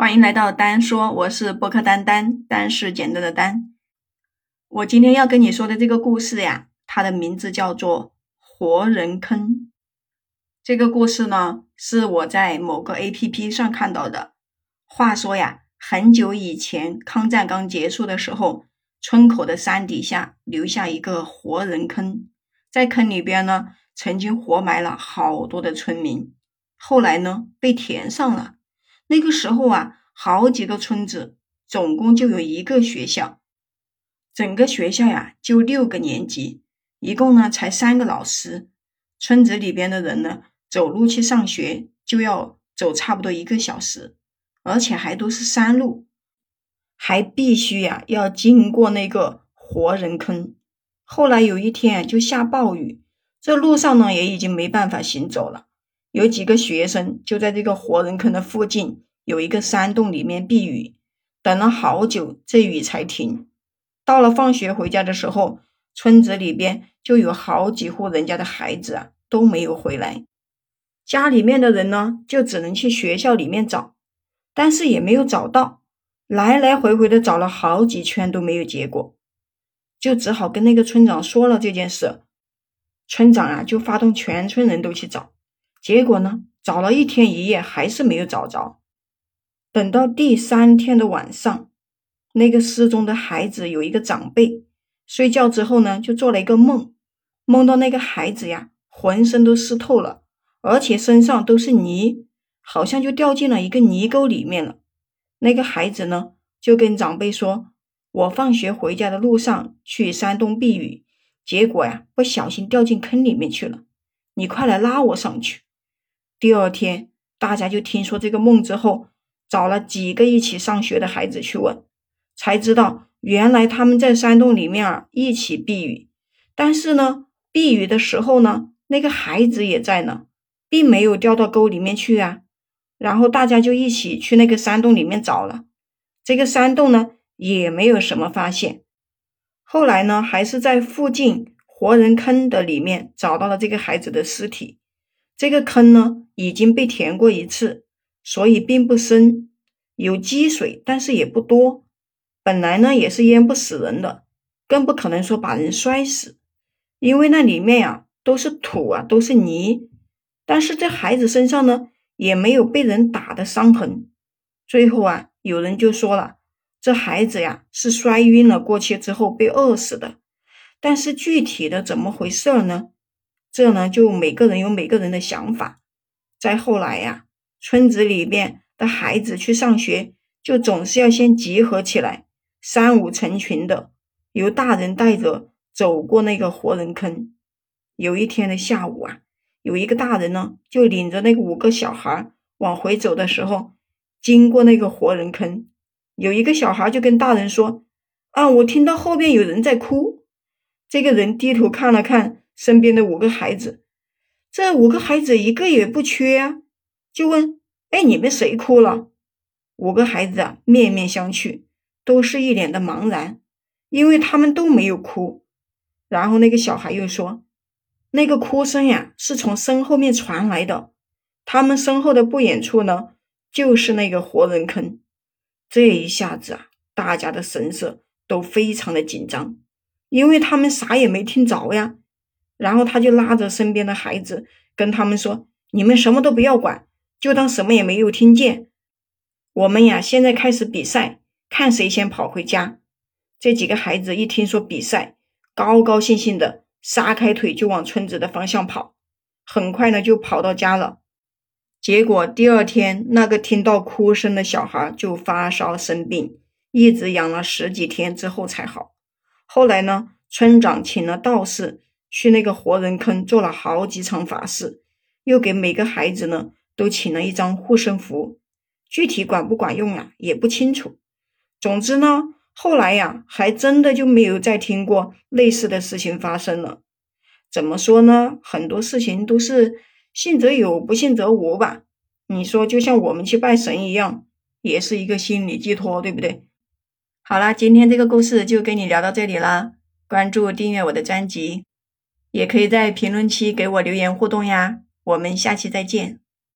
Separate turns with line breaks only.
欢迎来到丹说，我是播客丹丹，丹是简单的丹。我今天要跟你说的这个故事呀，它的名字叫做《活人坑》。这个故事呢，是我在某个 A P P 上看到的。话说呀，很久以前，抗战刚结束的时候，村口的山底下留下一个活人坑，在坑里边呢，曾经活埋了好多的村民，后来呢，被填上了。那个时候啊，好几个村子，总共就有一个学校，整个学校呀就六个年级，一共呢才三个老师。村子里边的人呢，走路去上学就要走差不多一个小时，而且还都是山路，还必须呀要经过那个活人坑。后来有一天就下暴雨，这路上呢也已经没办法行走了。有几个学生就在这个活人坑的附近有一个山洞里面避雨，等了好久，这雨才停。到了放学回家的时候，村子里边就有好几户人家的孩子啊都没有回来，家里面的人呢就只能去学校里面找，但是也没有找到，来来回回的找了好几圈都没有结果，就只好跟那个村长说了这件事。村长啊就发动全村人都去找。结果呢？找了一天一夜，还是没有找着。等到第三天的晚上，那个失踪的孩子有一个长辈，睡觉之后呢，就做了一个梦，梦到那个孩子呀，浑身都湿透了，而且身上都是泥，好像就掉进了一个泥沟里面了。那个孩子呢，就跟长辈说：“我放学回家的路上去山洞避雨，结果呀，不小心掉进坑里面去了，你快来拉我上去。”第二天，大家就听说这个梦之后，找了几个一起上学的孩子去问，才知道原来他们在山洞里面啊一起避雨，但是呢，避雨的时候呢，那个孩子也在呢，并没有掉到沟里面去啊。然后大家就一起去那个山洞里面找了，这个山洞呢也没有什么发现。后来呢，还是在附近活人坑的里面找到了这个孩子的尸体。这个坑呢已经被填过一次，所以并不深，有积水，但是也不多。本来呢也是淹不死人的，更不可能说把人摔死，因为那里面呀都是土啊，都是泥。但是这孩子身上呢也没有被人打的伤痕。最后啊，有人就说了，这孩子呀是摔晕了过去之后被饿死的。但是具体的怎么回事呢？这呢，就每个人有每个人的想法。再后来呀，村子里面的孩子去上学，就总是要先集合起来，三五成群的，由大人带着走过那个活人坑。有一天的下午啊，有一个大人呢，就领着那个五个小孩往回走的时候，经过那个活人坑，有一个小孩就跟大人说：“啊，我听到后边有人在哭。”这个人低头看了看。身边的五个孩子，这五个孩子一个也不缺啊，就问：“哎，你们谁哭了？”五个孩子啊，面面相觑，都是一脸的茫然，因为他们都没有哭。然后那个小孩又说：“那个哭声呀，是从身后面传来的。他们身后的不远处呢，就是那个活人坑。”这一下子啊，大家的神色都非常的紧张，因为他们啥也没听着呀。然后他就拉着身边的孩子，跟他们说：“你们什么都不要管，就当什么也没有听见。我们呀，现在开始比赛，看谁先跑回家。”这几个孩子一听说比赛，高高兴兴的撒开腿就往村子的方向跑。很快呢，就跑到家了。结果第二天，那个听到哭声的小孩就发烧生病，一直养了十几天之后才好。后来呢，村长请了道士。去那个活人坑做了好几场法事，又给每个孩子呢都请了一张护身符，具体管不管用啊也不清楚。总之呢，后来呀还真的就没有再听过类似的事情发生了。怎么说呢？很多事情都是信则有，不信则无吧。你说就像我们去拜神一样，也是一个心理寄托，对不对？好啦，今天这个故事就跟你聊到这里啦，关注订阅我的专辑。也可以在评论区给我留言互动呀，我们下期再见。